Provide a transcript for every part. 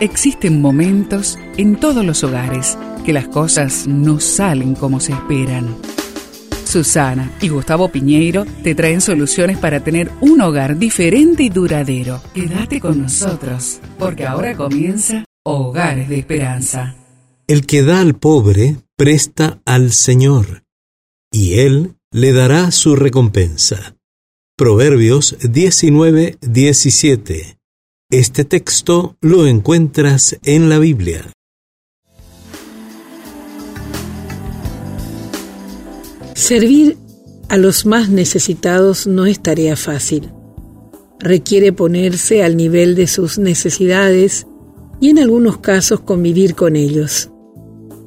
Existen momentos en todos los hogares que las cosas no salen como se esperan. Susana y Gustavo Piñeiro te traen soluciones para tener un hogar diferente y duradero. Quédate con nosotros, porque ahora comienza Hogares de Esperanza. El que da al pobre, presta al Señor, y Él le dará su recompensa. Proverbios 19, 17. Este texto lo encuentras en la Biblia. Servir a los más necesitados no es tarea fácil. Requiere ponerse al nivel de sus necesidades y en algunos casos convivir con ellos.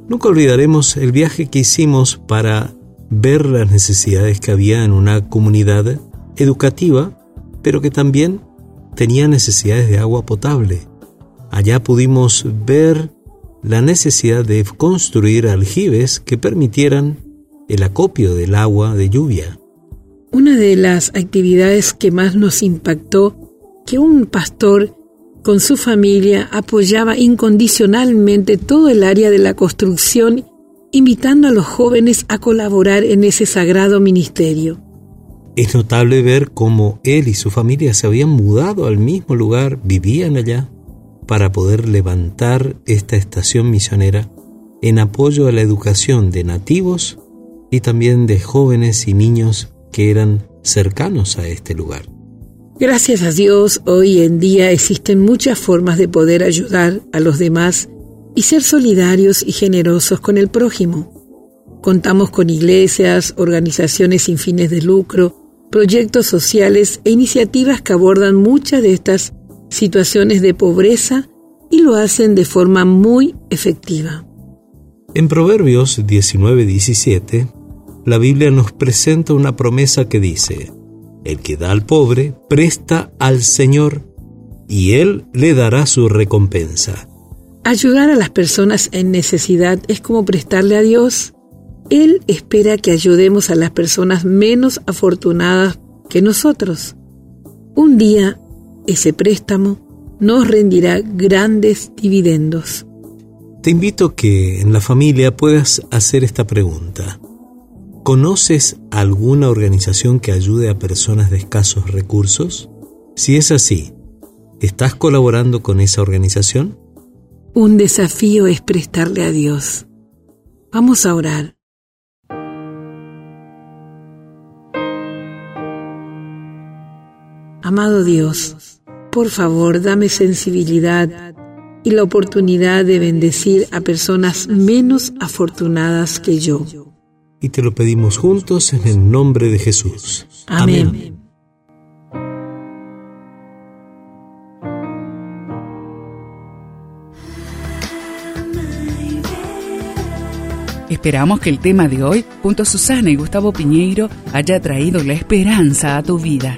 Nunca olvidaremos el viaje que hicimos para ver las necesidades que había en una comunidad educativa, pero que también tenía necesidades de agua potable. Allá pudimos ver la necesidad de construir aljibes que permitieran el acopio del agua de lluvia. Una de las actividades que más nos impactó que un pastor con su familia apoyaba incondicionalmente todo el área de la construcción, invitando a los jóvenes a colaborar en ese sagrado ministerio. Es notable ver cómo él y su familia se habían mudado al mismo lugar, vivían allá, para poder levantar esta estación misionera en apoyo a la educación de nativos y también de jóvenes y niños que eran cercanos a este lugar. Gracias a Dios, hoy en día existen muchas formas de poder ayudar a los demás y ser solidarios y generosos con el prójimo. Contamos con iglesias, organizaciones sin fines de lucro, proyectos sociales e iniciativas que abordan muchas de estas situaciones de pobreza y lo hacen de forma muy efectiva. En Proverbios 19:17, la Biblia nos presenta una promesa que dice, El que da al pobre, presta al Señor, y Él le dará su recompensa. Ayudar a las personas en necesidad es como prestarle a Dios él espera que ayudemos a las personas menos afortunadas que nosotros. Un día, ese préstamo nos rendirá grandes dividendos. Te invito que en la familia puedas hacer esta pregunta. ¿Conoces alguna organización que ayude a personas de escasos recursos? Si es así, ¿estás colaborando con esa organización? Un desafío es prestarle a Dios. Vamos a orar. Amado Dios, por favor dame sensibilidad y la oportunidad de bendecir a personas menos afortunadas que yo. Y te lo pedimos juntos en el nombre de Jesús. Amén. Esperamos que el tema de hoy, junto a Susana y Gustavo Piñeiro, haya traído la esperanza a tu vida.